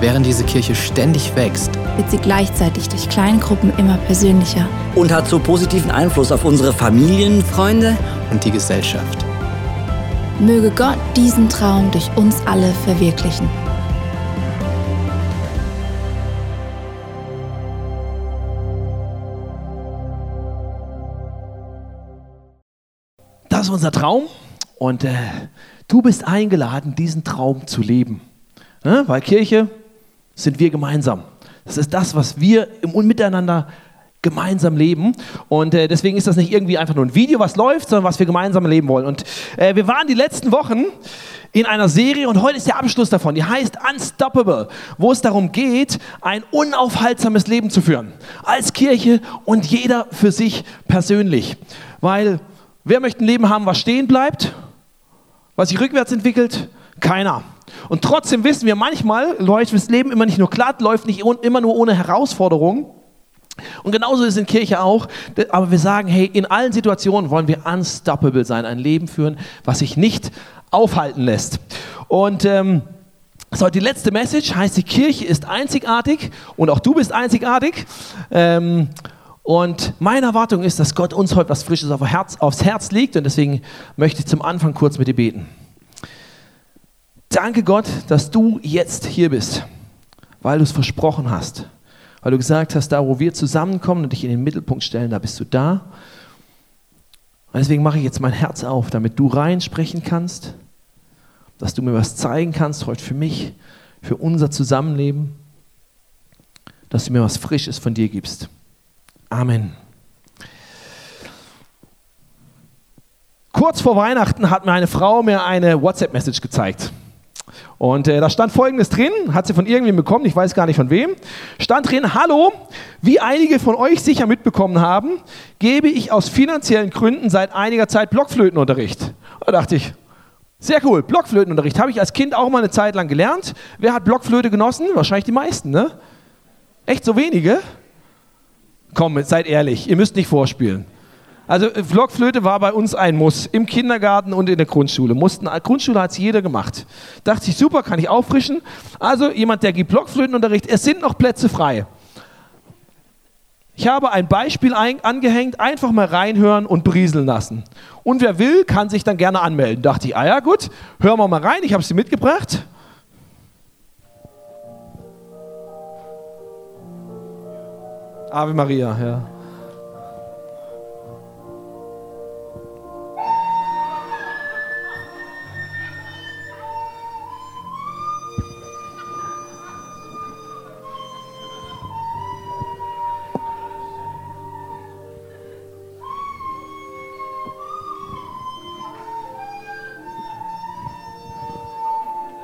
Während diese Kirche ständig wächst, wird sie gleichzeitig durch Kleingruppen immer persönlicher. und hat so positiven Einfluss auf unsere Familien. Freunde, und die Gesellschaft. Möge Gott diesen Traum durch uns alle verwirklichen. Das ist unser Traum und äh, du bist eingeladen, diesen Traum zu leben. Ne? Weil Kirche sind wir gemeinsam. Das ist das, was wir im Miteinander gemeinsam leben. Und äh, deswegen ist das nicht irgendwie einfach nur ein Video, was läuft, sondern was wir gemeinsam leben wollen. Und äh, wir waren die letzten Wochen in einer Serie und heute ist der Abschluss davon. Die heißt Unstoppable, wo es darum geht, ein unaufhaltsames Leben zu führen. Als Kirche und jeder für sich persönlich. Weil wer möchte ein Leben haben, was stehen bleibt, was sich rückwärts entwickelt? Keiner. Und trotzdem wissen wir, manchmal läuft das Leben immer nicht nur glatt, läuft nicht immer nur ohne Herausforderungen. Und genauso ist es in Kirche auch. Aber wir sagen, hey, in allen Situationen wollen wir unstoppable sein, ein Leben führen, was sich nicht aufhalten lässt. Und ähm, so, die letzte Message heißt, die Kirche ist einzigartig und auch du bist einzigartig. Ähm, und meine Erwartung ist, dass Gott uns heute was Frisches auf Herz, aufs Herz legt und deswegen möchte ich zum Anfang kurz mit dir beten. Danke Gott, dass du jetzt hier bist, weil du es versprochen hast. Weil du gesagt hast, da wo wir zusammenkommen und dich in den Mittelpunkt stellen, da bist du da. Und deswegen mache ich jetzt mein Herz auf, damit du reinsprechen kannst, dass du mir was zeigen kannst heute für mich, für unser Zusammenleben, dass du mir was Frisches von dir gibst. Amen. Kurz vor Weihnachten hat mir eine Frau mir eine WhatsApp-Message gezeigt. Und äh, da stand folgendes drin, hat sie von irgendwem bekommen, ich weiß gar nicht von wem. Stand drin, hallo, wie einige von euch sicher mitbekommen haben, gebe ich aus finanziellen Gründen seit einiger Zeit Blockflötenunterricht. Da dachte ich, sehr cool, Blockflötenunterricht. Habe ich als Kind auch mal eine Zeit lang gelernt. Wer hat Blockflöte genossen? Wahrscheinlich die meisten, ne? Echt so wenige? Komm, seid ehrlich, ihr müsst nicht vorspielen. Also äh, Blockflöte war bei uns ein Muss, im Kindergarten und in der Grundschule. Mussten, äh, Grundschule hat es jeder gemacht. Dachte ich, super, kann ich auffrischen. Also jemand, der gibt Blockflötenunterricht, es sind noch Plätze frei. Ich habe ein Beispiel ein, angehängt, einfach mal reinhören und berieseln lassen. Und wer will, kann sich dann gerne anmelden. Dachte ich, ah ja gut, hören wir mal rein, ich habe sie mitgebracht. Ave Maria, ja.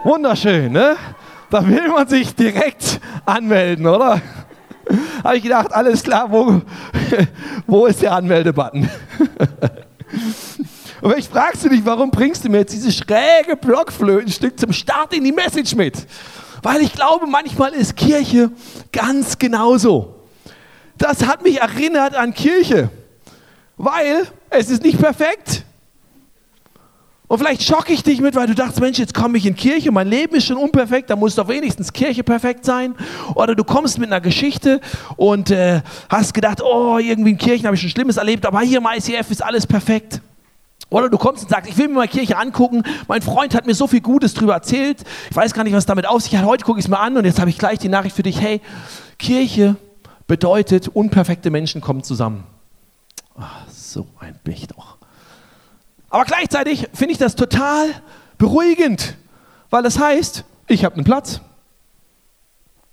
Wunderschön, ne? Da will man sich direkt anmelden, oder? Habe ich gedacht, alles klar, wo, wo ist der Anmeldebutton? Und vielleicht fragst du dich, warum bringst du mir jetzt dieses schräge Blockflötenstück zum Start in die Message mit? Weil ich glaube, manchmal ist Kirche ganz genauso. Das hat mich erinnert an Kirche, weil es ist nicht perfekt. Und vielleicht schocke ich dich mit, weil du dachtest, Mensch, jetzt komme ich in Kirche, mein Leben ist schon unperfekt, da muss doch wenigstens Kirche perfekt sein. Oder du kommst mit einer Geschichte und äh, hast gedacht, oh, irgendwie in Kirchen habe ich schon Schlimmes erlebt, aber hier im ICF ist alles perfekt. Oder du kommst und sagst, ich will mir mal Kirche angucken, mein Freund hat mir so viel Gutes darüber erzählt, ich weiß gar nicht, was damit auf sich hat, heute gucke ich es mir an und jetzt habe ich gleich die Nachricht für dich, hey, Kirche bedeutet, unperfekte Menschen kommen zusammen. Ach, so ein Bicht doch. Aber gleichzeitig finde ich das total beruhigend, weil das heißt, ich habe einen Platz.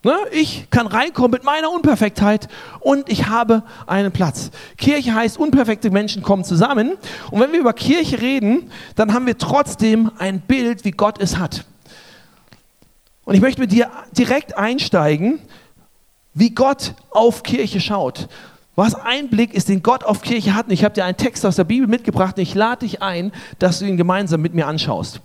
Ne? Ich kann reinkommen mit meiner Unperfektheit und ich habe einen Platz. Kirche heißt, unperfekte Menschen kommen zusammen. Und wenn wir über Kirche reden, dann haben wir trotzdem ein Bild, wie Gott es hat. Und ich möchte mit dir direkt einsteigen, wie Gott auf Kirche schaut. Was ein Blick ist, den Gott auf Kirche hat. Und ich habe dir einen Text aus der Bibel mitgebracht und ich lade dich ein, dass du ihn gemeinsam mit mir anschaust.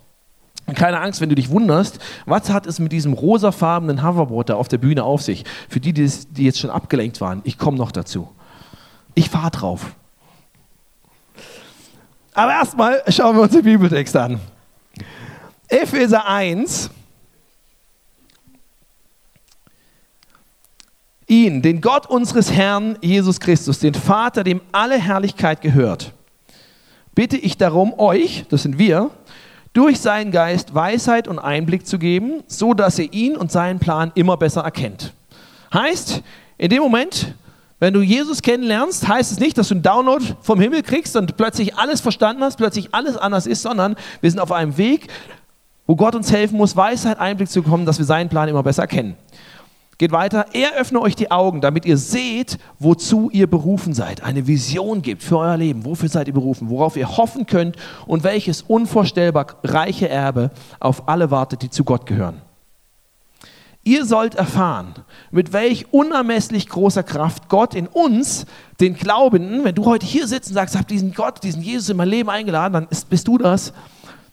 Keine Angst, wenn du dich wunderst, was hat es mit diesem rosafarbenen Hoverboard da auf der Bühne auf sich? Für die, die, die jetzt schon abgelenkt waren, ich komme noch dazu. Ich fahre drauf. Aber erstmal schauen wir uns den Bibeltext an. Epheser 1, ihn, den Gott unseres Herrn Jesus Christus, den Vater, dem alle Herrlichkeit gehört, bitte ich darum, euch, das sind wir, durch seinen Geist Weisheit und Einblick zu geben, so dass ihr ihn und seinen Plan immer besser erkennt. Heißt, in dem Moment, wenn du Jesus kennenlernst, heißt es nicht, dass du einen Download vom Himmel kriegst und plötzlich alles verstanden hast, plötzlich alles anders ist, sondern wir sind auf einem Weg, wo Gott uns helfen muss, Weisheit, Einblick zu bekommen, dass wir seinen Plan immer besser erkennen. Geht weiter. Er öffne euch die Augen, damit ihr seht, wozu ihr berufen seid. Eine Vision gibt für euer Leben. Wofür seid ihr berufen? Worauf ihr hoffen könnt und welches unvorstellbar reiche Erbe auf alle wartet, die zu Gott gehören. Ihr sollt erfahren, mit welch unermesslich großer Kraft Gott in uns, den Glaubenden, wenn du heute hier sitzt und sagst, habe diesen Gott, diesen Jesus in mein Leben eingeladen, dann ist, bist du das,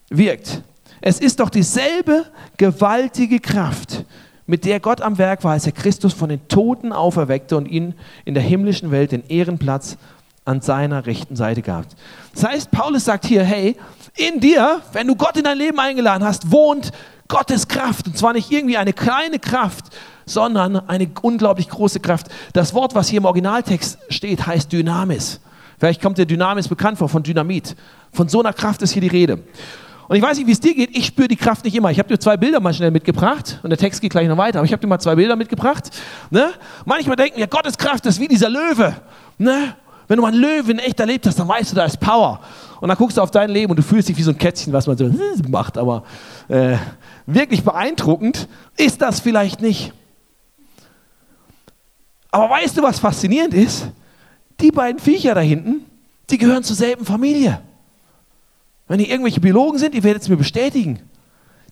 wirkt. Es ist doch dieselbe gewaltige Kraft, mit der Gott am Werk war, als er Christus von den Toten auferweckte und ihn in der himmlischen Welt den Ehrenplatz an seiner rechten Seite gab. Das heißt, Paulus sagt hier, hey, in dir, wenn du Gott in dein Leben eingeladen hast, wohnt Gottes Kraft. Und zwar nicht irgendwie eine kleine Kraft, sondern eine unglaublich große Kraft. Das Wort, was hier im Originaltext steht, heißt Dynamis. Vielleicht kommt der Dynamis bekannt vor, von Dynamit. Von so einer Kraft ist hier die Rede. Und ich weiß nicht, wie es dir geht, ich spüre die Kraft nicht immer. Ich habe dir zwei Bilder mal schnell mitgebracht und der Text geht gleich noch weiter, aber ich habe dir mal zwei Bilder mitgebracht. Ne? Manchmal denken wir, Gottes Kraft ist wie dieser Löwe. Ne? Wenn du mal einen Löwen echt erlebt hast, dann weißt du, da ist Power. Und dann guckst du auf dein Leben und du fühlst dich wie so ein Kätzchen, was man so macht. Aber äh, wirklich beeindruckend ist das vielleicht nicht. Aber weißt du, was faszinierend ist? Die beiden Viecher da hinten, die gehören zur selben Familie. Wenn hier irgendwelche Biologen sind, ihr werdet es mir bestätigen.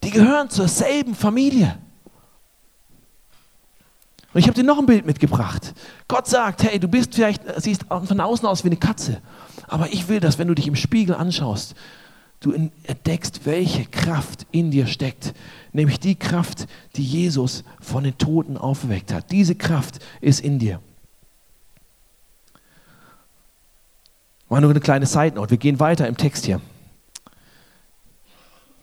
Die gehören zur selben Familie. Und ich habe dir noch ein Bild mitgebracht. Gott sagt, hey, du bist vielleicht, siehst von außen aus wie eine Katze, aber ich will, dass wenn du dich im Spiegel anschaust, du entdeckst, welche Kraft in dir steckt. Nämlich die Kraft, die Jesus von den Toten aufgeweckt hat. Diese Kraft ist in dir. War nur eine kleine Side Note. Wir gehen weiter im Text hier.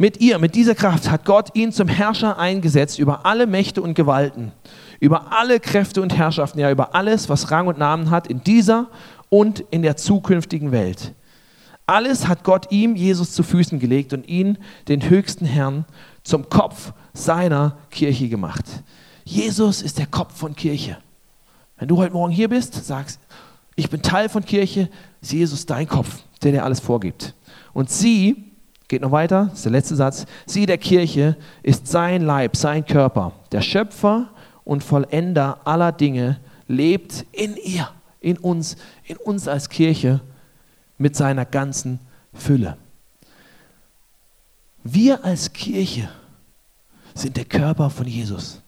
Mit ihr, mit dieser Kraft hat Gott ihn zum Herrscher eingesetzt über alle Mächte und Gewalten, über alle Kräfte und Herrschaften, ja über alles, was Rang und Namen hat in dieser und in der zukünftigen Welt. Alles hat Gott ihm, Jesus, zu Füßen gelegt und ihn, den höchsten Herrn, zum Kopf seiner Kirche gemacht. Jesus ist der Kopf von Kirche. Wenn du heute Morgen hier bist, sagst, ich bin Teil von Kirche, ist Jesus dein Kopf, der dir alles vorgibt. Und sie Geht noch weiter, das ist der letzte Satz. Sie der Kirche ist sein Leib, sein Körper. Der Schöpfer und Vollender aller Dinge lebt in ihr, in uns, in uns als Kirche mit seiner ganzen Fülle. Wir als Kirche sind der Körper von Jesus.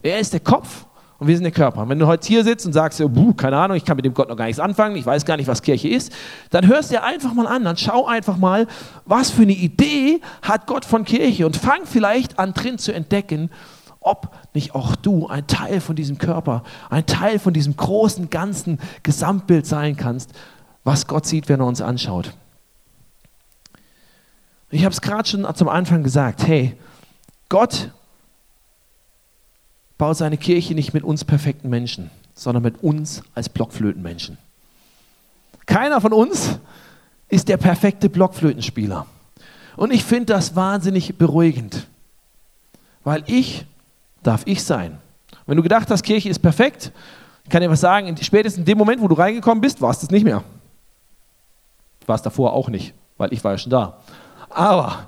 Er ist der Kopf Und wir sind der Körper. Und wenn du heute hier sitzt und sagst, buh, keine Ahnung, ich kann mit dem Gott noch gar nichts anfangen, ich weiß gar nicht, was Kirche ist, dann hörst du dir einfach mal an, dann schau einfach mal, was für eine Idee hat Gott von Kirche und fang vielleicht an drin zu entdecken, ob nicht auch du ein Teil von diesem Körper, ein Teil von diesem großen, ganzen Gesamtbild sein kannst, was Gott sieht, wenn er uns anschaut. Ich habe es gerade schon zum Anfang gesagt, hey, Gott baut seine Kirche nicht mit uns perfekten Menschen, sondern mit uns als Blockflötenmenschen. Keiner von uns ist der perfekte Blockflötenspieler. Und ich finde das wahnsinnig beruhigend, weil ich darf ich sein. Wenn du gedacht hast, Kirche ist perfekt, kann dir was sagen, spätestens in dem Moment, wo du reingekommen bist, war es nicht mehr. War es davor auch nicht, weil ich war ja schon da. Aber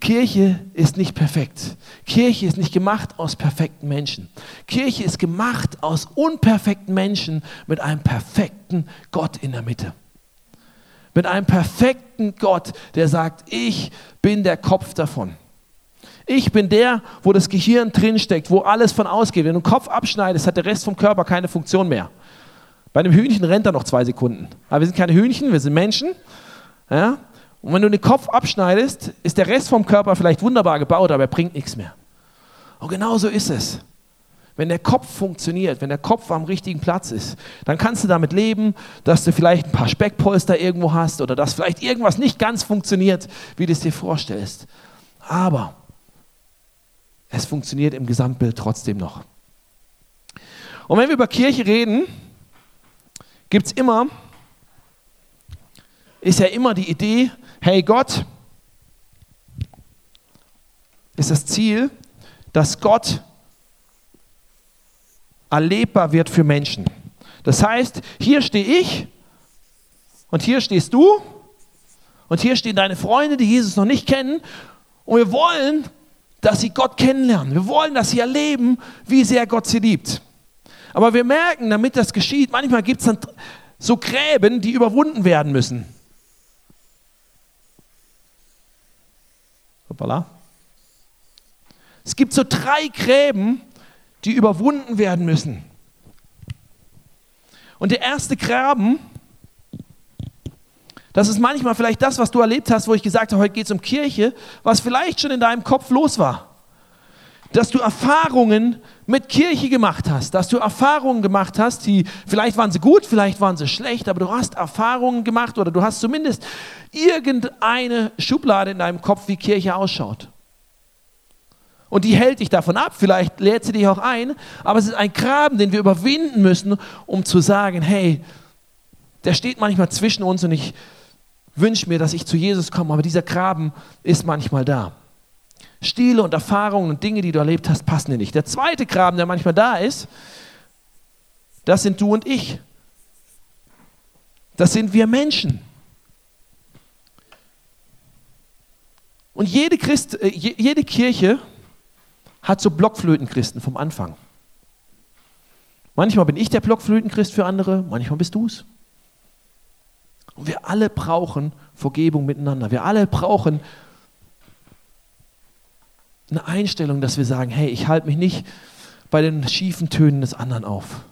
Kirche ist nicht perfekt. Kirche ist nicht gemacht aus perfekten Menschen. Kirche ist gemacht aus unperfekten Menschen mit einem perfekten Gott in der Mitte. Mit einem perfekten Gott, der sagt, ich bin der Kopf davon. Ich bin der, wo das Gehirn drinsteckt, wo alles von ausgeht. Wenn du den Kopf abschneidest, hat der Rest vom Körper keine Funktion mehr. Bei einem Hühnchen rennt er noch zwei Sekunden. Aber wir sind keine Hühnchen, wir sind Menschen. Ja? Und wenn du den Kopf abschneidest, ist der Rest vom Körper vielleicht wunderbar gebaut, aber er bringt nichts mehr. Und genau so ist es. Wenn der Kopf funktioniert, wenn der Kopf am richtigen Platz ist, dann kannst du damit leben, dass du vielleicht ein paar Speckpolster irgendwo hast oder dass vielleicht irgendwas nicht ganz funktioniert, wie du es dir vorstellst. Aber es funktioniert im Gesamtbild trotzdem noch. Und wenn wir über Kirche reden, gibt es immer, ist ja immer die Idee, hey Gott, ist das Ziel, dass Gott erlebbar wird für Menschen. Das heißt, hier stehe ich und hier stehst du und hier stehen deine Freunde, die Jesus noch nicht kennen und wir wollen, dass sie Gott kennenlernen. Wir wollen, dass sie erleben, wie sehr Gott sie liebt. Aber wir merken, damit das geschieht, manchmal gibt es dann so Gräben, die überwunden werden müssen. Hoppala. Es gibt so drei Gräben, die überwunden werden müssen. Und der erste Graben, das ist manchmal vielleicht das, was du erlebt hast, wo ich gesagt habe, heute geht es um Kirche, was vielleicht schon in deinem Kopf los war dass du Erfahrungen mit Kirche gemacht hast, dass du Erfahrungen gemacht hast, die vielleicht waren sie gut, vielleicht waren sie schlecht, aber du hast Erfahrungen gemacht oder du hast zumindest irgendeine Schublade in deinem Kopf, wie Kirche ausschaut. Und die hält dich davon ab, vielleicht lädt sie dich auch ein, aber es ist ein Graben, den wir überwinden müssen, um zu sagen, hey, der steht manchmal zwischen uns und ich wünsche mir, dass ich zu Jesus komme, aber dieser Graben ist manchmal da. Stile und Erfahrungen und Dinge, die du erlebt hast, passen dir nicht. Der zweite Graben, der manchmal da ist, das sind du und ich. Das sind wir Menschen. Und jede, Christ, äh, jede Kirche hat so Blockflötenchristen vom Anfang. Manchmal bin ich der Blockflötenchrist für andere, manchmal bist du es. Und wir alle brauchen Vergebung miteinander. Wir alle brauchen eine Einstellung, dass wir sagen, hey, ich halte mich nicht bei den schiefen Tönen des anderen auf,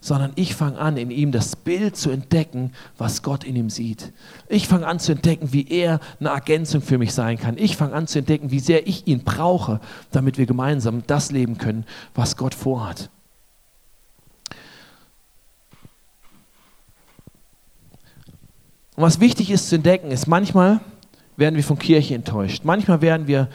sondern ich fange an, in ihm das Bild zu entdecken, was Gott in ihm sieht. Ich fange an zu entdecken, wie er eine Ergänzung für mich sein kann. Ich fange an zu entdecken, wie sehr ich ihn brauche, damit wir gemeinsam das leben können, was Gott vorhat. Und was wichtig ist zu entdecken, ist, manchmal werden wir von Kirche enttäuscht. Manchmal werden wir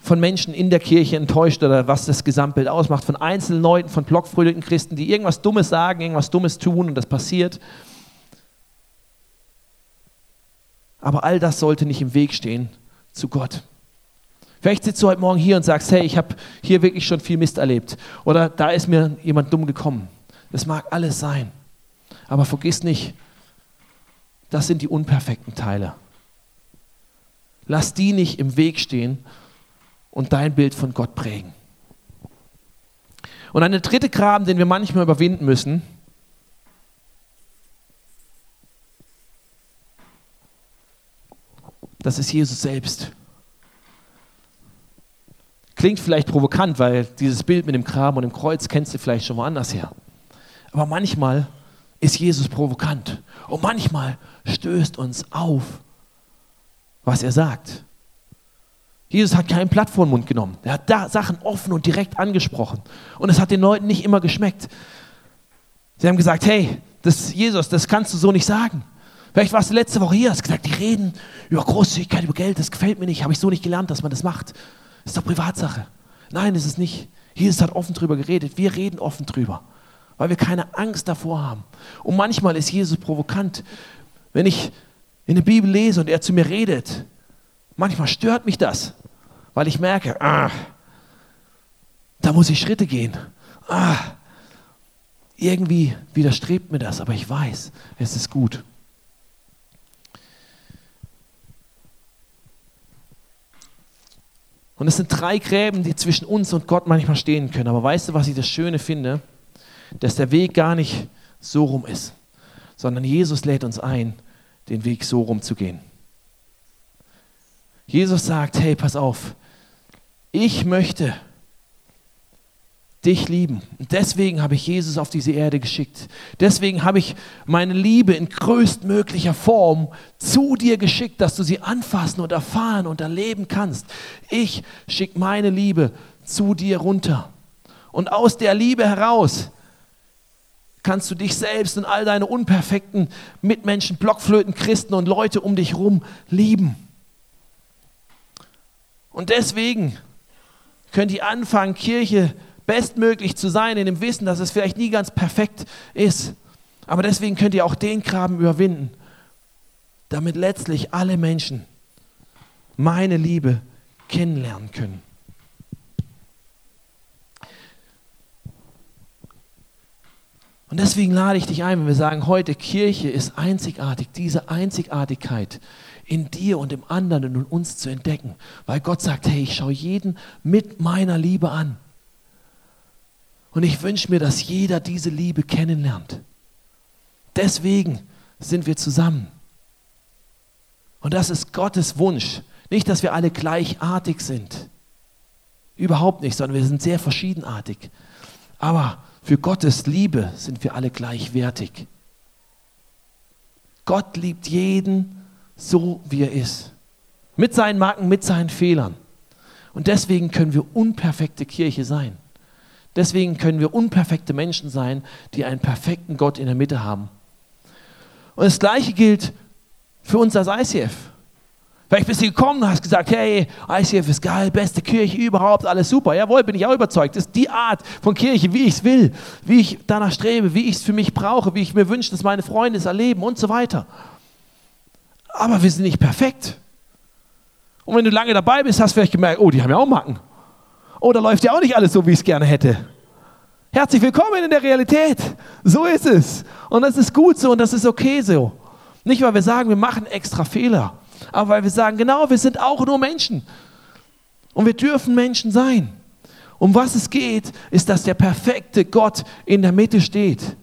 von Menschen in der Kirche enttäuscht oder was das Gesamtbild ausmacht, von einzelnen Leuten, von blockfröhlichen Christen, die irgendwas Dummes sagen, irgendwas Dummes tun und das passiert. Aber all das sollte nicht im Weg stehen zu Gott. Vielleicht sitzt du heute Morgen hier und sagst, hey, ich habe hier wirklich schon viel Mist erlebt. Oder da ist mir jemand dumm gekommen. Das mag alles sein. Aber vergiss nicht, das sind die unperfekten Teile. Lass die nicht im Weg stehen, und dein Bild von Gott prägen. Und eine dritte Graben, den wir manchmal überwinden müssen, das ist Jesus selbst. Klingt vielleicht provokant, weil dieses Bild mit dem Graben und dem Kreuz kennst du vielleicht schon woanders her. Aber manchmal ist Jesus provokant und manchmal stößt uns auf, was er sagt. Jesus hat kein Blatt vor den Mund genommen. Er hat da Sachen offen und direkt angesprochen. Und es hat den Leuten nicht immer geschmeckt. Sie haben gesagt, hey, das Jesus, das kannst du so nicht sagen. Vielleicht warst du letzte Woche hier, hast gesagt, die reden über Großzügigkeit, über Geld, das gefällt mir nicht, habe ich so nicht gelernt, dass man das macht. Das ist doch Privatsache. Nein, ist es nicht. Jesus hat offen drüber geredet. Wir reden offen drüber, weil wir keine Angst davor haben. Und manchmal ist Jesus provokant. Wenn ich in der Bibel lese und er zu mir redet, manchmal stört mich das, weil ich merke, ah, da muss ich Schritte gehen. Ah, irgendwie widerstrebt mir das, aber ich weiß, es ist gut. Und es sind drei Gräben, die zwischen uns und Gott manchmal stehen können. Aber weißt du, was ich das Schöne finde? Dass der Weg gar nicht so rum ist, sondern Jesus lädt uns ein, den Weg so rum zu gehen. Jesus sagt, hey, pass auf, ich möchte dich lieben. Und deswegen habe ich Jesus auf diese Erde geschickt. Deswegen habe ich meine Liebe in größtmöglicher Form zu dir geschickt, dass du sie anfassen und erfahren und erleben kannst. Ich schicke meine Liebe zu dir runter. Und aus der Liebe heraus kannst du dich selbst und all deine unperfekten Mitmenschen, Blockflöten, Christen und Leute um dich herum lieben. Und deswegen könnt ihr anfangen, Kirche bestmöglich zu sein, in dem Wissen, dass es vielleicht nie ganz perfekt ist. Aber deswegen könnt ihr auch den Graben überwinden, damit letztlich alle Menschen meine Liebe kennenlernen können. Und deswegen lade ich dich ein, wenn wir sagen, heute Kirche ist einzigartig, diese Einzigartigkeit in dir und im anderen und in uns zu entdecken, weil Gott sagt, hey, ich schaue jeden mit meiner Liebe an. Und ich wünsche mir, dass jeder diese Liebe kennenlernt. Deswegen sind wir zusammen. Und das ist Gottes Wunsch. Nicht, dass wir alle gleichartig sind. Überhaupt nicht, sondern wir sind sehr verschiedenartig. Aber für Gottes Liebe sind wir alle gleichwertig. Gott liebt jeden so, wie er ist. Mit seinen Marken, mit seinen Fehlern. Und deswegen können wir unperfekte Kirche sein. Deswegen können wir unperfekte Menschen sein, die einen perfekten Gott in der Mitte haben. Und das Gleiche gilt für uns als ICF. Vielleicht bist du gekommen und hast gesagt, hey, ICF ist geil, beste Kirche überhaupt, alles super. Jawohl, bin ich auch überzeugt. Das ist die Art von Kirche, wie ich es will, wie ich danach strebe, wie ich es für mich brauche, wie ich mir wünsche, dass meine Freunde es erleben und so weiter. Aber wir sind nicht perfekt. Und wenn du lange dabei bist, hast du vielleicht gemerkt, oh, die haben ja auch Macken. Oh, da läuft ja auch nicht alles so, wie ich es gerne hätte. Herzlich willkommen in der Realität. So ist es. Und das ist gut so und das ist okay so. Nicht, weil wir sagen, wir machen extra Fehler, aber weil wir sagen, genau, wir sind auch nur Menschen. Und wir dürfen Menschen sein. Um was es geht, ist, dass der perfekte Gott in der Mitte steht.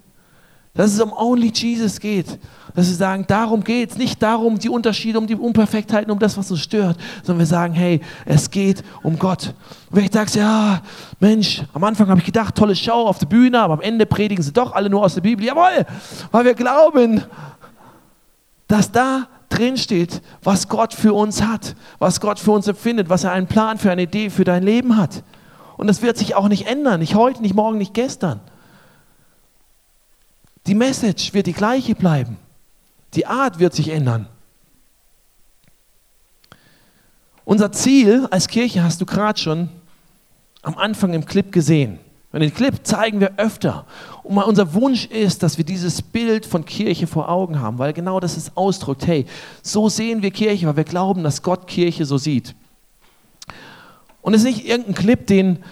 Dass es um Only Jesus geht dass sie sagen, darum geht es, nicht darum, die Unterschiede, um die Unperfektheiten, um das, was uns stört, sondern wir sagen, hey, es geht um Gott. Und wenn ich sage, ja, Mensch, am Anfang habe ich gedacht, tolle Show auf der Bühne, aber am Ende predigen sie doch alle nur aus der Bibel. Jawohl, weil wir glauben, dass da drin steht, was Gott für uns hat, was Gott für uns empfindet, was er einen Plan für eine Idee für dein Leben hat. Und das wird sich auch nicht ändern, nicht heute, nicht morgen, nicht gestern. Die Message wird die gleiche bleiben. Die Art wird sich ändern. Unser Ziel als Kirche hast du gerade schon am Anfang im Clip gesehen. Und den Clip zeigen wir öfter. Und unser Wunsch ist, dass wir dieses Bild von Kirche vor Augen haben, weil genau das ist ausdrückt. Hey, so sehen wir Kirche, weil wir glauben, dass Gott Kirche so sieht. Und es ist nicht irgendein Clip, den,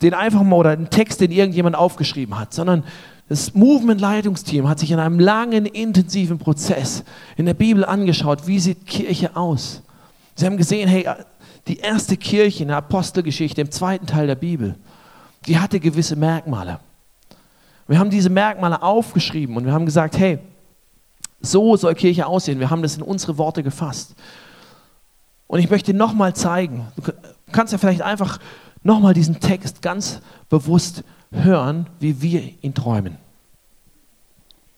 den einfach mal oder ein Text, den irgendjemand aufgeschrieben hat, sondern das Movement-Leitungsteam hat sich in einem langen, intensiven Prozess in der Bibel angeschaut, wie sieht Kirche aus. Sie haben gesehen, hey, die erste Kirche in der Apostelgeschichte, im zweiten Teil der Bibel, die hatte gewisse Merkmale. Wir haben diese Merkmale aufgeschrieben und wir haben gesagt, hey, so soll Kirche aussehen. Wir haben das in unsere Worte gefasst. Und ich möchte nochmal zeigen, Du kannst ja vielleicht einfach nochmal diesen Text ganz bewusst hören, wie wir ihn träumen.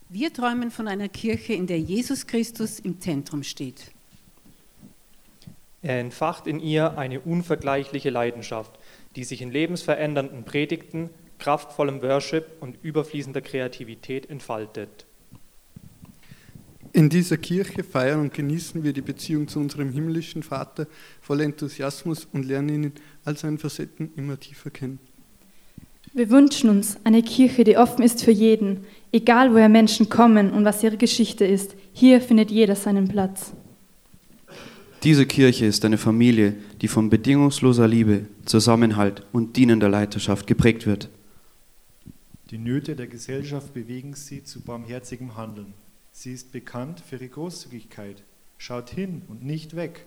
Wir träumen von einer Kirche, in der Jesus Christus im Zentrum steht. Er entfacht in ihr eine unvergleichliche Leidenschaft, die sich in lebensverändernden Predigten, kraftvollem Worship und überfließender Kreativität entfaltet. In dieser Kirche feiern und genießen wir die Beziehung zu unserem himmlischen Vater voll Enthusiasmus und lernen ihn all seinen Facetten immer tiefer kennen. Wir wünschen uns eine Kirche, die offen ist für jeden, egal woher Menschen kommen und was ihre Geschichte ist. Hier findet jeder seinen Platz. Diese Kirche ist eine Familie, die von bedingungsloser Liebe, Zusammenhalt und dienender Leiterschaft geprägt wird. Die Nöte der Gesellschaft bewegen sie zu barmherzigem Handeln. Sie ist bekannt für ihre Großzügigkeit. Schaut hin und nicht weg.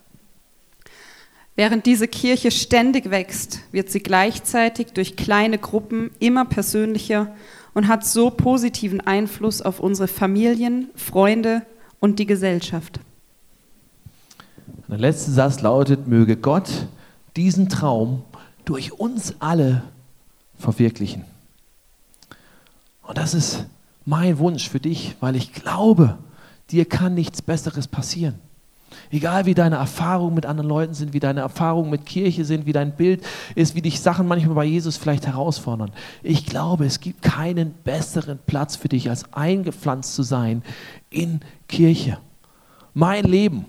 Während diese Kirche ständig wächst, wird sie gleichzeitig durch kleine Gruppen immer persönlicher und hat so positiven Einfluss auf unsere Familien, Freunde und die Gesellschaft. Der letzte Satz lautet, möge Gott diesen Traum durch uns alle verwirklichen. Und das ist mein Wunsch für dich, weil ich glaube, dir kann nichts Besseres passieren. Egal wie deine Erfahrungen mit anderen Leuten sind, wie deine Erfahrungen mit Kirche sind, wie dein Bild ist, wie dich Sachen manchmal bei Jesus vielleicht herausfordern. Ich glaube, es gibt keinen besseren Platz für dich, als eingepflanzt zu sein in Kirche. Mein Leben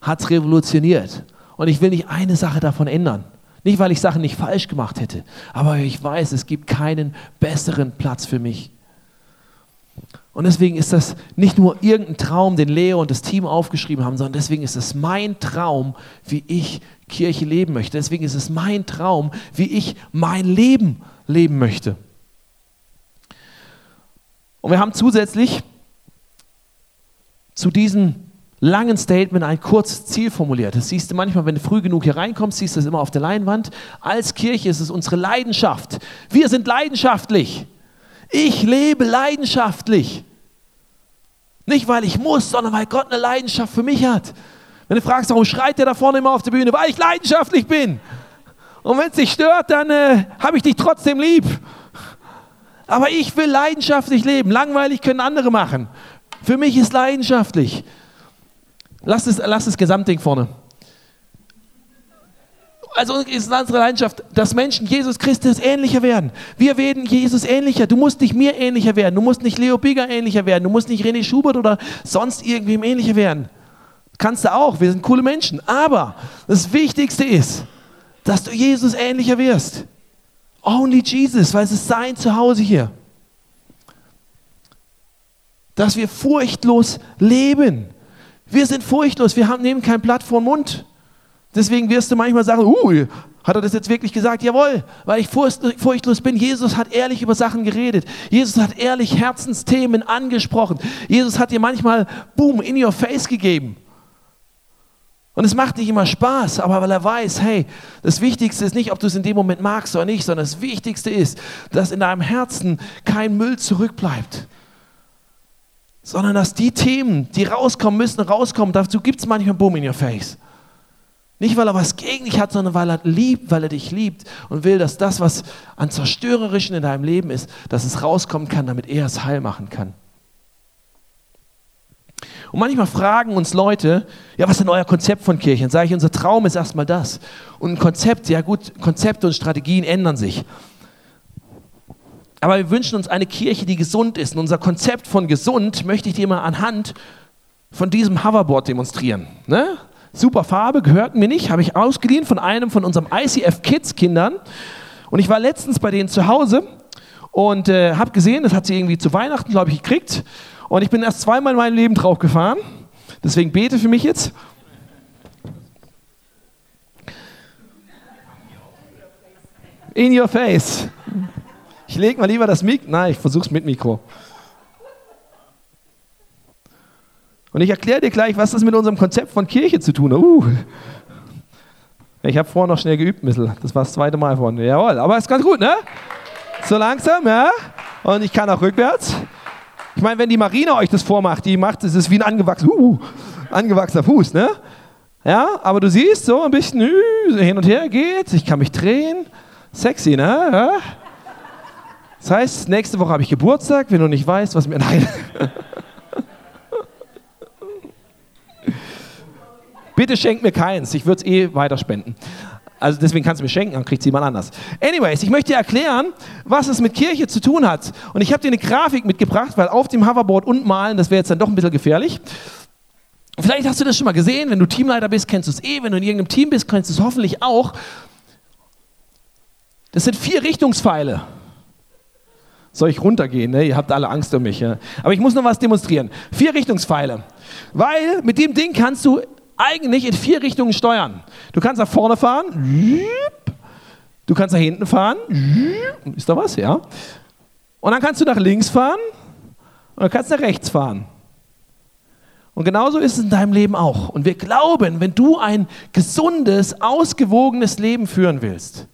hat es revolutioniert. Und ich will nicht eine Sache davon ändern. Nicht, weil ich Sachen nicht falsch gemacht hätte, aber ich weiß, es gibt keinen besseren Platz für mich. Und deswegen ist das nicht nur irgendein Traum, den Leo und das Team aufgeschrieben haben, sondern deswegen ist es mein Traum, wie ich Kirche leben möchte. Deswegen ist es mein Traum, wie ich mein Leben leben möchte. Und wir haben zusätzlich zu diesem langen Statement ein kurzes Ziel formuliert. Das siehst du manchmal, wenn du früh genug hier reinkommst, siehst du das immer auf der Leinwand. Als Kirche ist es unsere Leidenschaft. Wir sind leidenschaftlich. Ich lebe leidenschaftlich. Nicht, weil ich muss, sondern weil Gott eine Leidenschaft für mich hat. Wenn du fragst, warum schreit der da vorne immer auf der Bühne? Weil ich leidenschaftlich bin. Und wenn es dich stört, dann äh, habe ich dich trotzdem lieb. Aber ich will leidenschaftlich leben. Langweilig können andere machen. Für mich ist leidenschaftlich. Lass das, lass das Gesamtding vorne also ist unsere Leidenschaft, dass Menschen Jesus Christus ähnlicher werden. Wir werden Jesus ähnlicher. Du musst nicht mir ähnlicher werden. Du musst nicht Leo Bigger ähnlicher werden. Du musst nicht René Schubert oder sonst irgendwem ähnlicher werden. Kannst du auch. Wir sind coole Menschen. Aber das Wichtigste ist, dass du Jesus ähnlicher wirst. Only Jesus, weil es ist sein Zuhause hier. Dass wir furchtlos leben. Wir sind furchtlos. Wir haben, nehmen kein Blatt vor den Mund. Deswegen wirst du manchmal sagen, uh, hat er das jetzt wirklich gesagt? Jawohl, weil ich furchtlos bin. Jesus hat ehrlich über Sachen geredet. Jesus hat ehrlich Herzensthemen angesprochen. Jesus hat dir manchmal, boom, in your face gegeben. Und es macht nicht immer Spaß, aber weil er weiß, hey, das Wichtigste ist nicht, ob du es in dem Moment magst oder nicht, sondern das Wichtigste ist, dass in deinem Herzen kein Müll zurückbleibt. Sondern dass die Themen, die rauskommen müssen, rauskommen. Dazu gibt es manchmal Boom in your face. Nicht, weil er was gegen dich hat, sondern weil er liebt, weil er dich liebt und will, dass das, was an Zerstörerischen in deinem Leben ist, dass es rauskommen kann, damit er es heil machen kann. Und manchmal fragen uns Leute, ja, was ist denn euer Konzept von Kirchen? Sage ich, unser Traum ist erstmal das. Und ein Konzept, ja gut, Konzepte und Strategien ändern sich. Aber wir wünschen uns eine Kirche, die gesund ist. Und unser Konzept von gesund möchte ich dir mal anhand von diesem Hoverboard demonstrieren. Ne? Super Farbe, gehört mir nicht, habe ich ausgeliehen von einem von unserem ICF Kids Kindern. Und ich war letztens bei denen zu Hause und äh, habe gesehen, das hat sie irgendwie zu Weihnachten, glaube ich, gekriegt. Und ich bin erst zweimal in meinem Leben drauf gefahren. Deswegen bete für mich jetzt. In your face. lege mal lieber das Mikro. Nein, ich versuche es mit Mikro. Und ich erkläre dir gleich, was das mit unserem Konzept von Kirche zu tun hat. Uh. Ich habe vorher noch schnell geübt, bisschen. Das war das zweite Mal vorhin. Jawohl, aber ist ganz gut, ne? So langsam, ja? Und ich kann auch rückwärts. Ich meine, wenn die Marina euch das vormacht, die macht, es ist wie ein angewachsener, uh, angewachsener Fuß, ne? Ja, aber du siehst, so ein bisschen uh, hin und her geht. Ich kann mich drehen. Sexy, ne? Das heißt, nächste Woche habe ich Geburtstag, wenn du nicht weißt, was mir. Nein. Bitte schenk mir keins, ich würde es eh weiterspenden. Also deswegen kannst du mir schenken, dann kriegt es jemand anders. Anyways, ich möchte dir erklären, was es mit Kirche zu tun hat. Und ich habe dir eine Grafik mitgebracht, weil auf dem Hoverboard und malen, das wäre jetzt dann doch ein bisschen gefährlich. Vielleicht hast du das schon mal gesehen, wenn du Teamleiter bist, kennst du es eh, wenn du in irgendeinem Team bist, kennst du es hoffentlich auch. Das sind vier Richtungspfeile. Soll ich runtergehen? Ne? Ihr habt alle Angst um mich. Ja? Aber ich muss noch was demonstrieren. Vier Richtungspfeile. Weil mit dem Ding kannst du eigentlich in vier Richtungen steuern. Du kannst nach vorne fahren, du kannst nach hinten fahren, ist da was? Ja. Und dann kannst du nach links fahren und dann kannst du nach rechts fahren. Und genauso ist es in deinem Leben auch. Und wir glauben, wenn du ein gesundes, ausgewogenes Leben führen willst,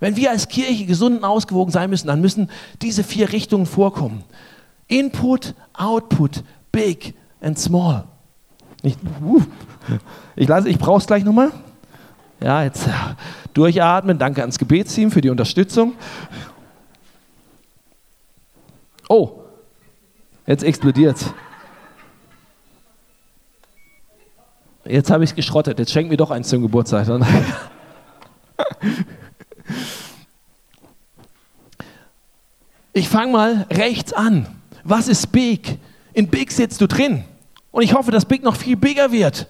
wenn wir als Kirche gesund und ausgewogen sein müssen, dann müssen diese vier Richtungen vorkommen. Input, Output, Big and Small. Ich, uh, ich, ich brauche es gleich nochmal. Ja, jetzt durchatmen. Danke ans Gebetsteam für die Unterstützung. Oh, jetzt explodiert Jetzt habe ich es geschrottet. Jetzt schenk mir doch eins zum Geburtstag. Ich fange mal rechts an. Was ist Big? In Big sitzt du drin. Und ich hoffe, dass Big noch viel bigger wird.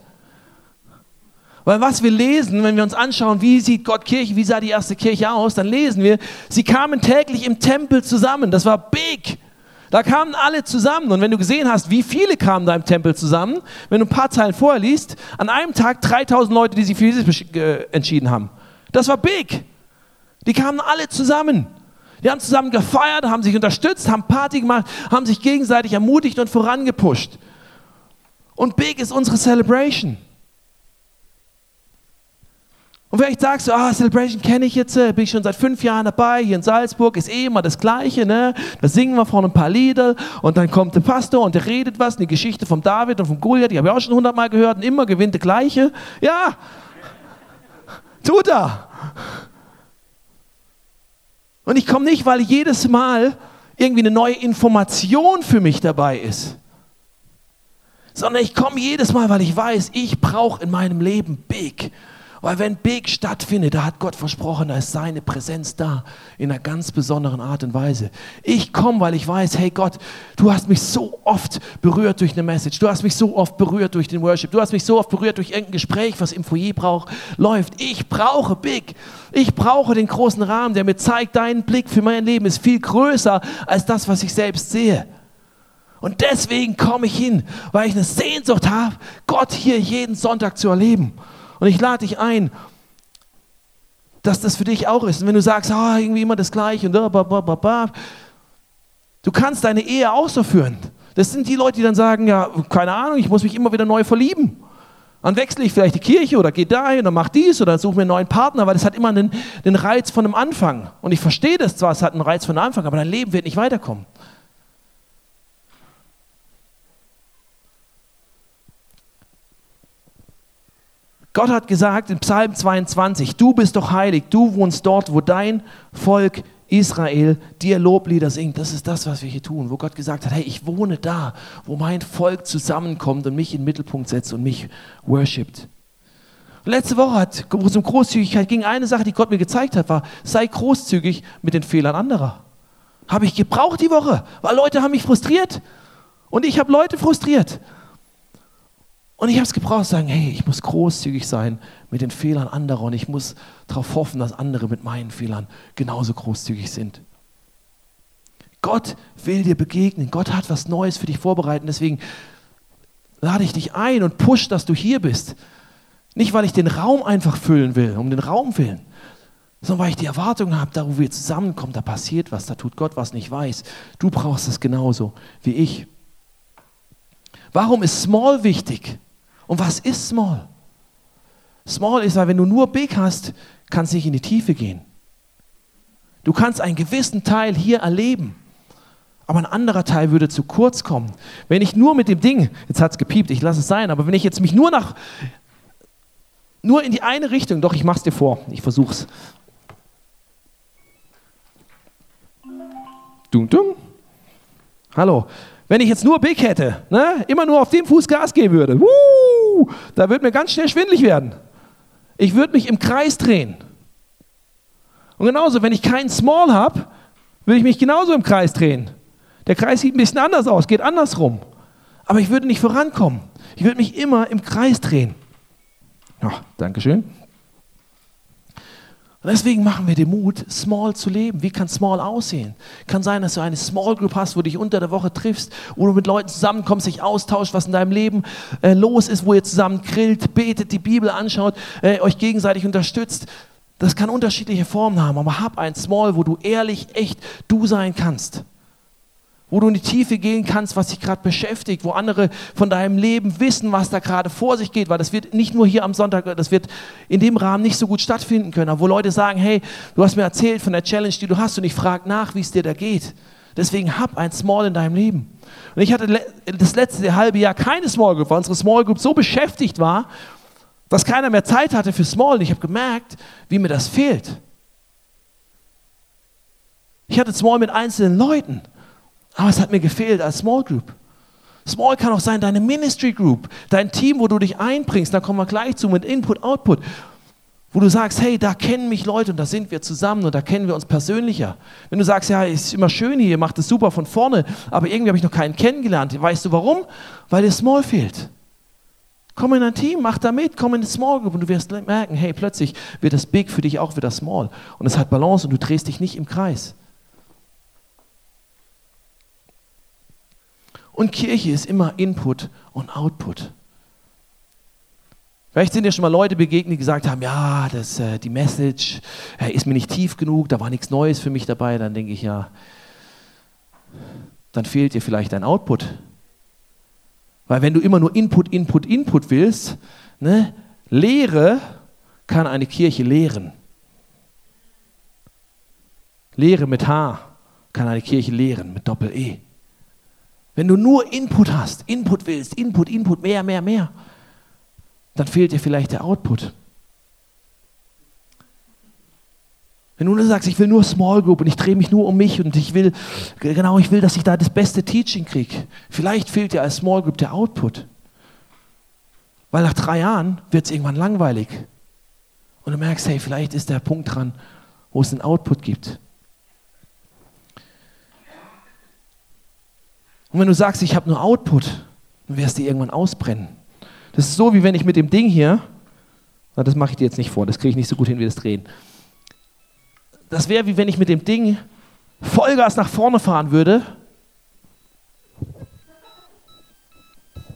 Weil was wir lesen, wenn wir uns anschauen, wie sieht Gott Kirche, wie sah die erste Kirche aus, dann lesen wir, sie kamen täglich im Tempel zusammen. Das war big. Da kamen alle zusammen. Und wenn du gesehen hast, wie viele kamen da im Tempel zusammen, wenn du ein paar Zeilen vorher liest, an einem Tag 3000 Leute, die sich für Jesus entschieden haben. Das war big. Die kamen alle zusammen. Die haben zusammen gefeiert, haben sich unterstützt, haben Party gemacht, haben sich gegenseitig ermutigt und vorangepusht. Und Big ist unsere Celebration. Und vielleicht sagst du, ah, Celebration kenne ich jetzt, äh, bin ich schon seit fünf Jahren dabei, hier in Salzburg ist eh immer das Gleiche, ne? Da singen wir vorne ein paar Lieder und dann kommt der Pastor und der redet was, eine Geschichte vom David und vom Goliath, die habe ich auch schon hundertmal gehört und immer gewinnt der Gleiche. Ja, tut er. Und ich komme nicht, weil jedes Mal irgendwie eine neue Information für mich dabei ist sondern ich komme jedes Mal, weil ich weiß, ich brauche in meinem Leben Big. Weil wenn Big stattfindet, da hat Gott versprochen, da ist seine Präsenz da in einer ganz besonderen Art und Weise. Ich komme, weil ich weiß, hey Gott, du hast mich so oft berührt durch eine Message, du hast mich so oft berührt durch den Worship, du hast mich so oft berührt durch irgendein Gespräch, was im Foyer brauch, läuft. Ich brauche Big. Ich brauche den großen Rahmen, der mir zeigt, dein Blick für mein Leben ist viel größer als das, was ich selbst sehe. Und deswegen komme ich hin, weil ich eine Sehnsucht habe, Gott hier jeden Sonntag zu erleben. Und ich lade dich ein, dass das für dich auch ist. Und wenn du sagst, oh, irgendwie immer das Gleiche und blablabla, du kannst deine Ehe auch so führen. Das sind die Leute, die dann sagen, ja, keine Ahnung, ich muss mich immer wieder neu verlieben. Dann wechsle ich vielleicht die Kirche oder gehe dahin und mache dies oder suche mir einen neuen Partner, weil das hat immer einen, den Reiz von einem Anfang. Und ich verstehe das zwar, es hat einen Reiz von einem Anfang, aber dein Leben wird nicht weiterkommen. Gott hat gesagt in Psalm 22, du bist doch heilig, du wohnst dort, wo dein Volk Israel dir Loblieder singt. Das ist das, was wir hier tun, wo Gott gesagt hat, hey, ich wohne da, wo mein Volk zusammenkommt und mich in den Mittelpunkt setzt und mich worshipt. Letzte Woche hat, wo es um Großzügigkeit ging, eine Sache, die Gott mir gezeigt hat, war, sei großzügig mit den Fehlern anderer. Habe ich gebraucht die Woche, weil Leute haben mich frustriert und ich habe Leute frustriert. Und ich habe es gebraucht, zu sagen, hey, ich muss großzügig sein mit den Fehlern anderer und ich muss darauf hoffen, dass andere mit meinen Fehlern genauso großzügig sind. Gott will dir begegnen. Gott hat was Neues für dich vorbereitet. Deswegen lade ich dich ein und push, dass du hier bist. Nicht, weil ich den Raum einfach füllen will, um den Raum willen, sondern weil ich die Erwartung habe, da wo wir zusammenkommen, da passiert was, da tut Gott was nicht weiß. Du brauchst es genauso wie ich. Warum ist Small wichtig? Und was ist Small? Small ist, weil wenn du nur Big hast, kannst du nicht in die Tiefe gehen. Du kannst einen gewissen Teil hier erleben, aber ein anderer Teil würde zu kurz kommen. Wenn ich nur mit dem Ding, jetzt hat es gepiept, ich lasse es sein, aber wenn ich jetzt mich nur nach, nur in die eine Richtung, doch ich mach's dir vor, ich versuch's. Dum, dum. Hallo. Wenn ich jetzt nur Big hätte, ne, immer nur auf dem Fuß Gas geben würde, wuh, da würde mir ganz schnell schwindlig werden. Ich würde mich im Kreis drehen. Und genauso, wenn ich keinen Small habe, würde ich mich genauso im Kreis drehen. Der Kreis sieht ein bisschen anders aus, geht andersrum. Aber ich würde nicht vorankommen. Ich würde mich immer im Kreis drehen. Ja, Dankeschön. Und deswegen machen wir den Mut, small zu leben. Wie kann small aussehen? Kann sein, dass du eine Small Group hast, wo du dich unter der Woche triffst, wo du mit Leuten zusammenkommst, dich austauscht, was in deinem Leben äh, los ist, wo ihr zusammen grillt, betet, die Bibel anschaut, äh, euch gegenseitig unterstützt. Das kann unterschiedliche Formen haben, aber hab ein Small, wo du ehrlich, echt du sein kannst wo du in die Tiefe gehen kannst, was dich gerade beschäftigt, wo andere von deinem Leben wissen, was da gerade vor sich geht, weil das wird nicht nur hier am Sonntag, das wird in dem Rahmen nicht so gut stattfinden können, aber wo Leute sagen, hey, du hast mir erzählt von der Challenge, die du hast und ich frage nach, wie es dir da geht. Deswegen hab ein Small in deinem Leben. Und ich hatte das letzte halbe Jahr keine Small Group, weil unsere Small Group so beschäftigt war, dass keiner mehr Zeit hatte für Small. Und ich habe gemerkt, wie mir das fehlt. Ich hatte Small mit einzelnen Leuten. Aber es hat mir gefehlt als Small Group. Small kann auch sein deine Ministry Group, dein Team, wo du dich einbringst. Da kommen wir gleich zu mit Input, Output. Wo du sagst, hey, da kennen mich Leute und da sind wir zusammen und da kennen wir uns persönlicher. Wenn du sagst, ja, ist immer schön hier, macht es super von vorne, aber irgendwie habe ich noch keinen kennengelernt. Weißt du warum? Weil dir Small fehlt. Komm in ein Team, mach da mit, komm in eine Small Group und du wirst merken, hey, plötzlich wird das Big für dich auch wieder Small. Und es hat Balance und du drehst dich nicht im Kreis. Und Kirche ist immer Input und Output. Vielleicht sind dir schon mal Leute begegnet, die gesagt haben, ja, das, äh, die Message äh, ist mir nicht tief genug, da war nichts Neues für mich dabei. Dann denke ich, ja, dann fehlt dir vielleicht ein Output. Weil wenn du immer nur Input, Input, Input willst, ne, Lehre kann eine Kirche lehren. Lehre mit H kann eine Kirche lehren, mit Doppel-E. Wenn du nur Input hast, Input willst, Input, Input, mehr, mehr, mehr, dann fehlt dir vielleicht der Output. Wenn du nur sagst, ich will nur Small Group und ich drehe mich nur um mich und ich will, genau, ich will, dass ich da das beste Teaching kriege. Vielleicht fehlt dir als Small Group der Output. Weil nach drei Jahren wird es irgendwann langweilig. Und du merkst, hey, vielleicht ist der Punkt dran, wo es einen Output gibt. Und wenn du sagst, ich habe nur Output, dann wirst du irgendwann ausbrennen. Das ist so, wie wenn ich mit dem Ding hier, na, das mache ich dir jetzt nicht vor, das kriege ich nicht so gut hin wie das Drehen. Das wäre wie wenn ich mit dem Ding Vollgas nach vorne fahren würde.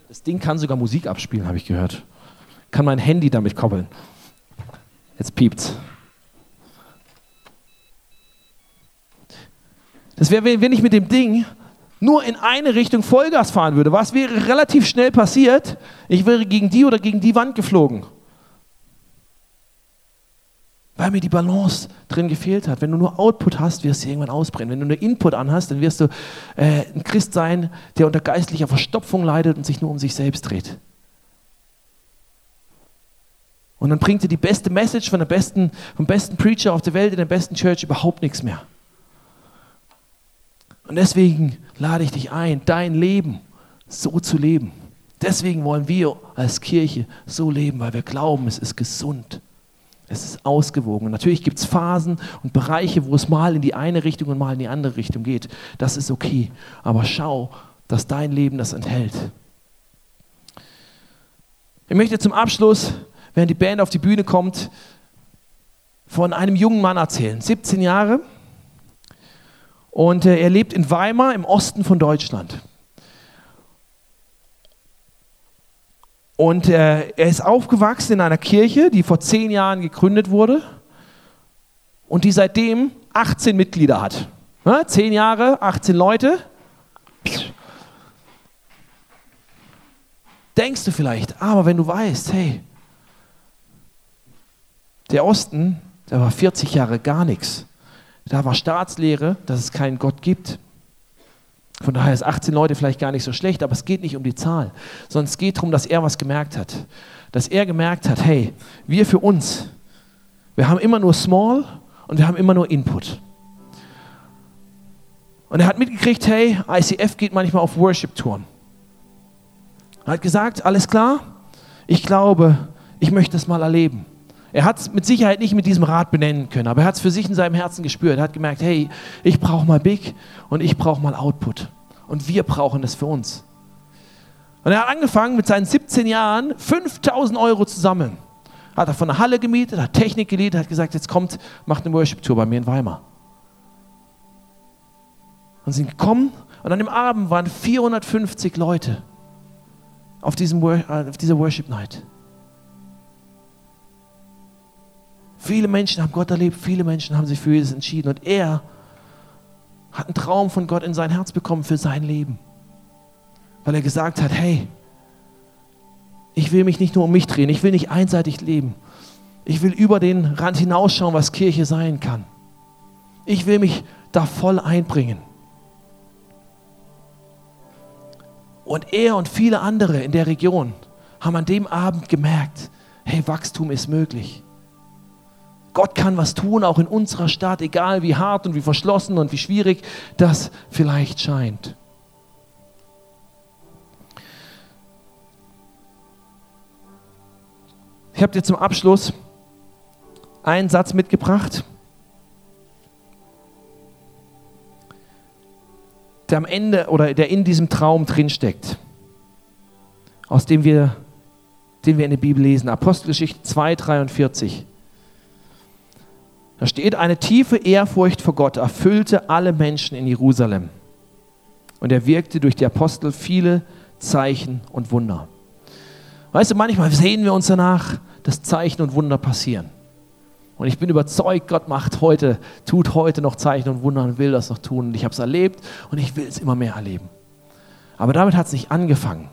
Das Ding kann sogar Musik abspielen, habe ich gehört. Kann mein Handy damit koppeln. Jetzt piept's. Das wäre, wenn ich mit dem Ding nur in eine Richtung Vollgas fahren würde, was wäre relativ schnell passiert? Ich wäre gegen die oder gegen die Wand geflogen. Weil mir die Balance drin gefehlt hat. Wenn du nur Output hast, wirst du irgendwann ausbrennen. Wenn du nur Input anhast, dann wirst du äh, ein Christ sein, der unter geistlicher Verstopfung leidet und sich nur um sich selbst dreht. Und dann bringt dir die beste Message von der besten, vom besten Preacher auf der Welt in der besten Church überhaupt nichts mehr. Und deswegen lade ich dich ein, dein Leben so zu leben. Deswegen wollen wir als Kirche so leben, weil wir glauben, es ist gesund. Es ist ausgewogen. Und natürlich gibt es Phasen und Bereiche, wo es mal in die eine Richtung und mal in die andere Richtung geht. Das ist okay. Aber schau, dass dein Leben das enthält. Ich möchte zum Abschluss, während die Band auf die Bühne kommt, von einem jungen Mann erzählen. 17 Jahre, und äh, er lebt in Weimar im Osten von Deutschland. Und äh, er ist aufgewachsen in einer Kirche, die vor zehn Jahren gegründet wurde. und die seitdem 18 Mitglieder hat. Ja, 10 Jahre, 18 Leute. Denkst du vielleicht, aber wenn du weißt, hey, der Osten, da war 40 Jahre gar nichts. Da war Staatslehre, dass es keinen Gott gibt. Von daher ist 18 Leute vielleicht gar nicht so schlecht, aber es geht nicht um die Zahl, sondern es geht darum, dass er was gemerkt hat. Dass er gemerkt hat, hey, wir für uns, wir haben immer nur Small und wir haben immer nur Input. Und er hat mitgekriegt, hey, ICF geht manchmal auf Worship-Touren. Er hat gesagt, alles klar, ich glaube, ich möchte das mal erleben. Er hat es mit Sicherheit nicht mit diesem Rat benennen können, aber er hat es für sich in seinem Herzen gespürt. Er hat gemerkt, hey, ich brauche mal Big und ich brauche mal Output. Und wir brauchen das für uns. Und er hat angefangen mit seinen 17 Jahren 5000 Euro zu sammeln. Hat er von der Halle gemietet, hat Technik gemietet, hat gesagt, jetzt kommt, macht eine Worship-Tour bei mir in Weimar. Und sind gekommen und an dem Abend waren 450 Leute auf, diesem, äh, auf dieser Worship Viele Menschen haben Gott erlebt, viele Menschen haben sich für Jesus entschieden und er hat einen Traum von Gott in sein Herz bekommen für sein Leben. Weil er gesagt hat, hey, ich will mich nicht nur um mich drehen, ich will nicht einseitig leben. Ich will über den Rand hinausschauen, was Kirche sein kann. Ich will mich da voll einbringen. Und er und viele andere in der Region haben an dem Abend gemerkt, hey, Wachstum ist möglich. Gott kann was tun, auch in unserer Stadt, egal wie hart und wie verschlossen und wie schwierig das vielleicht scheint. Ich habe dir zum Abschluss einen Satz mitgebracht, der am Ende oder der in diesem Traum drinsteckt, aus dem wir, den wir in der Bibel lesen. Apostelgeschichte 2, 43. Da steht, eine tiefe Ehrfurcht vor Gott erfüllte alle Menschen in Jerusalem. Und er wirkte durch die Apostel viele Zeichen und Wunder. Weißt du, manchmal sehen wir uns danach, dass Zeichen und Wunder passieren. Und ich bin überzeugt, Gott macht heute, tut heute noch Zeichen und Wunder und will das noch tun. Und ich habe es erlebt und ich will es immer mehr erleben. Aber damit hat es nicht angefangen,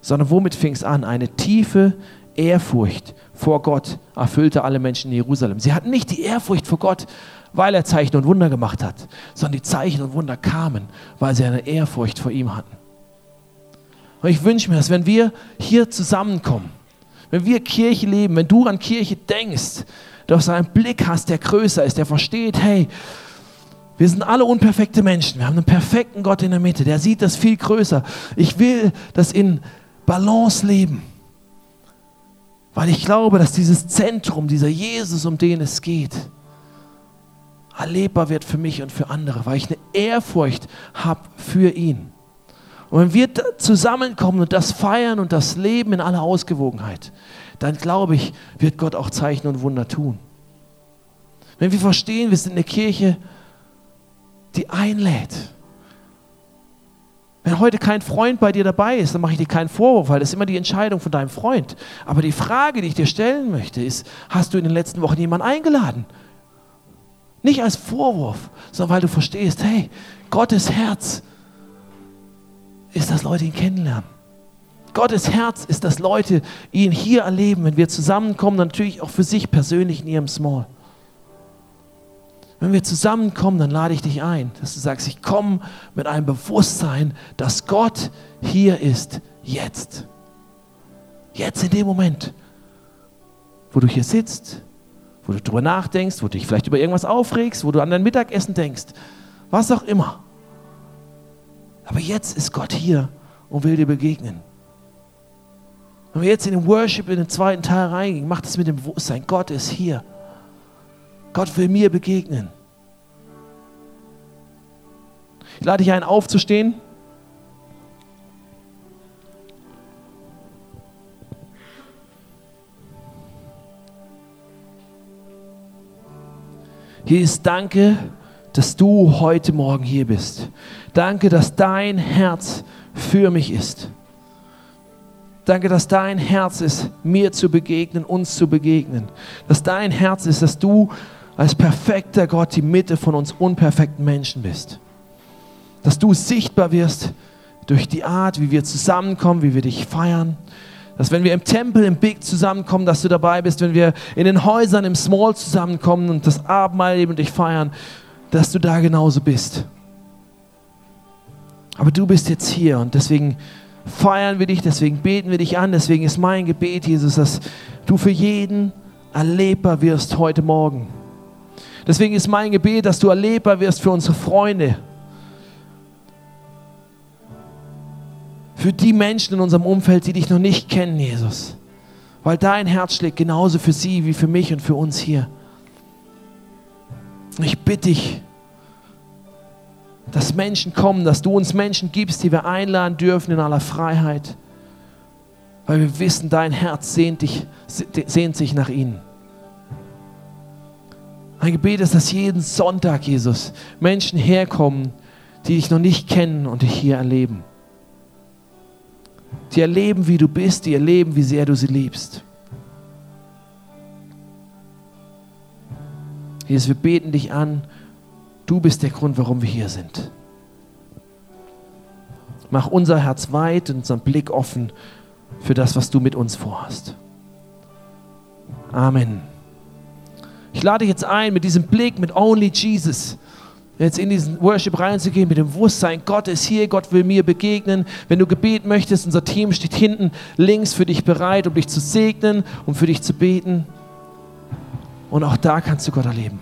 sondern womit fing es an? Eine tiefe Ehrfurcht vor Gott erfüllte alle Menschen in Jerusalem. Sie hatten nicht die Ehrfurcht vor Gott, weil er Zeichen und Wunder gemacht hat, sondern die Zeichen und Wunder kamen, weil sie eine Ehrfurcht vor ihm hatten. Und ich wünsche mir, dass wenn wir hier zusammenkommen, wenn wir Kirche leben, wenn du an Kirche denkst, dass du einen Blick hast, der größer ist, der versteht, hey, wir sind alle unperfekte Menschen. Wir haben einen perfekten Gott in der Mitte, der sieht das viel größer. Ich will das in Balance leben. Weil ich glaube, dass dieses Zentrum, dieser Jesus, um den es geht, erlebbar wird für mich und für andere, weil ich eine Ehrfurcht habe für ihn. Und wenn wir zusammenkommen und das feiern und das leben in aller Ausgewogenheit, dann glaube ich, wird Gott auch Zeichen und Wunder tun. Wenn wir verstehen, wir sind eine Kirche, die einlädt, wenn heute kein Freund bei dir dabei ist, dann mache ich dir keinen Vorwurf, weil das ist immer die Entscheidung von deinem Freund. Aber die Frage, die ich dir stellen möchte, ist, hast du in den letzten Wochen jemanden eingeladen? Nicht als Vorwurf, sondern weil du verstehst, hey, Gottes Herz ist, dass Leute ihn kennenlernen. Gottes Herz ist, dass Leute ihn hier erleben, wenn wir zusammenkommen, natürlich auch für sich persönlich in ihrem Small. Wenn wir zusammenkommen, dann lade ich dich ein, dass du sagst, ich komme mit einem Bewusstsein, dass Gott hier ist, jetzt. Jetzt in dem Moment, wo du hier sitzt, wo du drüber nachdenkst, wo du dich vielleicht über irgendwas aufregst, wo du an dein Mittagessen denkst, was auch immer. Aber jetzt ist Gott hier und will dir begegnen. Wenn wir jetzt in den Worship, in den zweiten Teil reingehen, macht es mit dem Bewusstsein, Gott ist hier. Gott will mir begegnen. Ich lade dich ein, aufzustehen. Hier ist Danke, dass du heute Morgen hier bist. Danke, dass dein Herz für mich ist. Danke, dass dein Herz ist, mir zu begegnen, uns zu begegnen. Dass dein Herz ist, dass du als perfekter Gott die Mitte von uns unperfekten Menschen bist. Dass du sichtbar wirst durch die Art, wie wir zusammenkommen, wie wir dich feiern. Dass wenn wir im Tempel, im Big zusammenkommen, dass du dabei bist, wenn wir in den Häusern, im Small zusammenkommen und das Abendmahl eben dich feiern, dass du da genauso bist. Aber du bist jetzt hier und deswegen feiern wir dich, deswegen beten wir dich an, deswegen ist mein Gebet, Jesus, dass du für jeden erlebbar wirst heute Morgen. Deswegen ist mein Gebet, dass du erlebbar wirst für unsere Freunde, für die Menschen in unserem Umfeld, die dich noch nicht kennen, Jesus. Weil dein Herz schlägt genauso für sie wie für mich und für uns hier. Ich bitte dich, dass Menschen kommen, dass du uns Menschen gibst, die wir einladen dürfen in aller Freiheit, weil wir wissen, dein Herz sehnt, dich, sehnt sich nach ihnen. Mein Gebet ist, dass jeden Sonntag, Jesus, Menschen herkommen, die dich noch nicht kennen und dich hier erleben. Die erleben, wie du bist, die erleben, wie sehr du sie liebst. Jesus, wir beten dich an. Du bist der Grund, warum wir hier sind. Mach unser Herz weit und unseren Blick offen für das, was du mit uns vorhast. Amen. Ich lade dich jetzt ein, mit diesem Blick, mit Only Jesus, jetzt in diesen Worship reinzugehen, mit dem Bewusstsein, Gott ist hier, Gott will mir begegnen. Wenn du Gebet möchtest, unser Team steht hinten links für dich bereit, um dich zu segnen, um für dich zu beten. Und auch da kannst du Gott erleben.